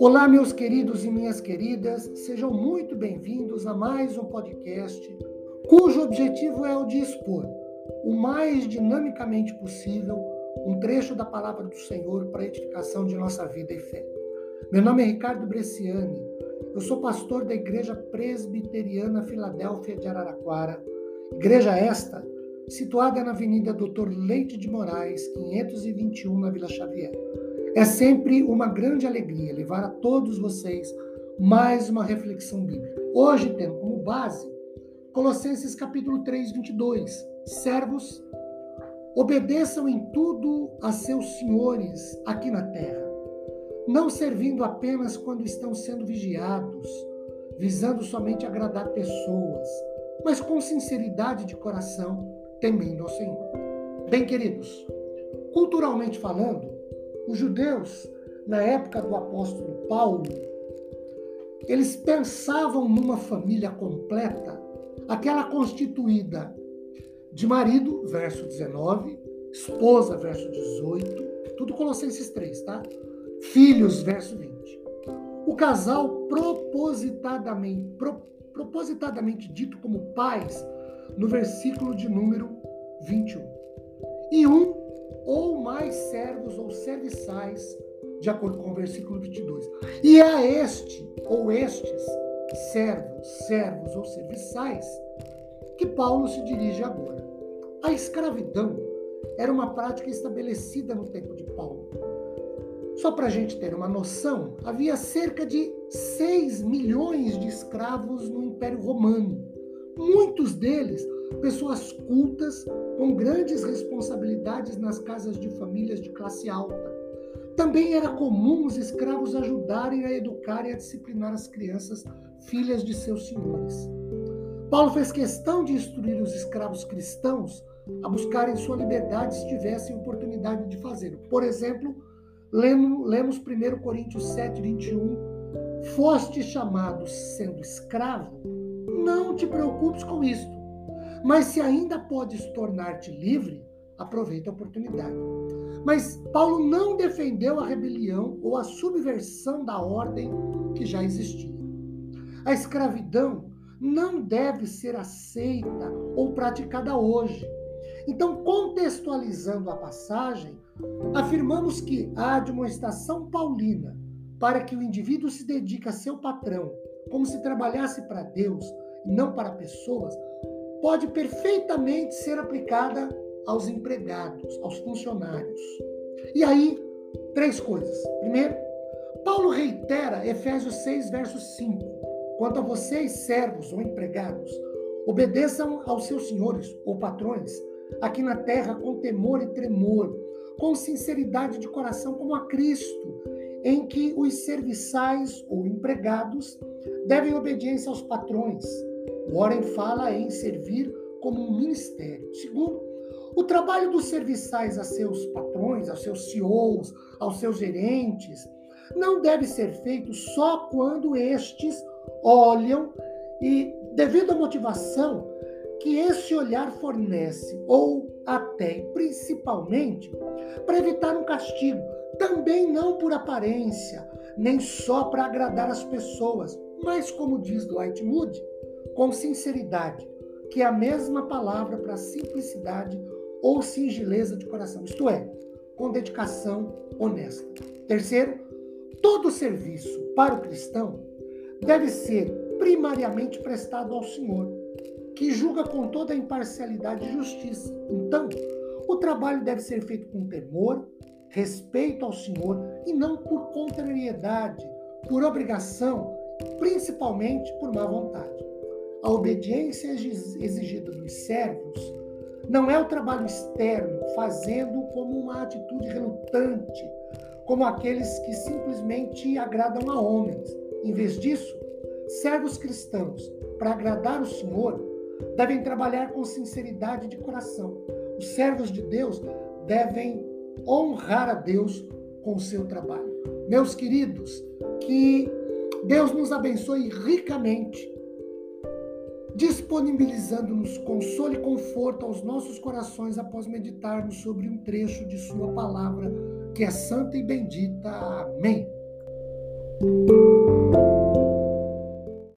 Olá, meus queridos e minhas queridas, sejam muito bem-vindos a mais um podcast cujo objetivo é o de expor o mais dinamicamente possível um trecho da palavra do Senhor para a edificação de nossa vida e fé. Meu nome é Ricardo Bresciani, eu sou pastor da Igreja Presbiteriana Filadélfia de Araraquara, igreja esta situada na Avenida Doutor Leite de Moraes, 521, na Vila Xavier. É sempre uma grande alegria levar a todos vocês mais uma reflexão bíblica. Hoje tendo como base Colossenses capítulo 3, 22. Servos, obedeçam em tudo a seus senhores aqui na terra, não servindo apenas quando estão sendo vigiados, visando somente agradar pessoas, mas com sinceridade de coração, temendo ao Senhor. Bem, queridos, culturalmente falando, os judeus, na época do apóstolo Paulo, eles pensavam numa família completa, aquela constituída de marido, verso 19, esposa, verso 18, tudo Colossenses 3, tá? Filhos, verso 20. O casal propositadamente, pro, propositadamente dito como pais, no versículo de número 21. E um ou mais servos ou serviçais, de acordo com o versículo 22. E a este ou estes servos, servos ou serviçais que Paulo se dirige agora. A escravidão era uma prática estabelecida no tempo de Paulo. Só para a gente ter uma noção, havia cerca de 6 milhões de escravos no Império Romano. Muitos deles pessoas cultas com grandes responsabilidades nas casas de famílias de classe alta. Também era comum os escravos ajudarem a educar e a disciplinar as crianças, filhas de seus senhores. Paulo fez questão de instruir os escravos cristãos a buscarem sua liberdade se tivessem oportunidade de fazê-lo. Por exemplo, lemos 1 Coríntios 7, 21. Foste chamado sendo escravo? Não te preocupes com isto mas se ainda podes tornar-te livre, aproveita a oportunidade. Mas Paulo não defendeu a rebelião ou a subversão da ordem que já existia. A escravidão não deve ser aceita ou praticada hoje. Então, contextualizando a passagem, afirmamos que a admoestação paulina para que o indivíduo se dedique a seu patrão, como se trabalhasse para Deus não para pessoas, pode perfeitamente ser aplicada aos empregados, aos funcionários. E aí, três coisas. Primeiro, Paulo reitera Efésios 6, verso 5. Quanto a vocês, servos ou empregados, obedeçam aos seus senhores ou patrões aqui na terra com temor e tremor, com sinceridade de coração, como a Cristo, em que os serviçais ou empregados devem obediência aos patrões Warren fala em servir como um ministério. Segundo, o trabalho dos serviçais a seus patrões, aos seus CEOs, aos seus gerentes, não deve ser feito só quando estes olham e, devido à motivação que esse olhar fornece, ou até principalmente para evitar um castigo, também não por aparência, nem só para agradar as pessoas, mas como diz Dwight Moody, com sinceridade, que é a mesma palavra para simplicidade ou singeleza de coração, isto é, com dedicação honesta. Terceiro, todo serviço para o cristão deve ser primariamente prestado ao Senhor, que julga com toda a imparcialidade e justiça. Então, o trabalho deve ser feito com temor, respeito ao Senhor e não por contrariedade, por obrigação, principalmente por má vontade. A obediência exigida dos servos não é o trabalho externo, fazendo como uma atitude relutante, como aqueles que simplesmente agradam a homens. Em vez disso, servos cristãos, para agradar o Senhor, devem trabalhar com sinceridade de coração. Os servos de Deus devem honrar a Deus com o seu trabalho. Meus queridos, que Deus nos abençoe ricamente disponibilizando-nos consolo e conforto aos nossos corações após meditarmos sobre um trecho de Sua palavra, que é santa e bendita. Amém.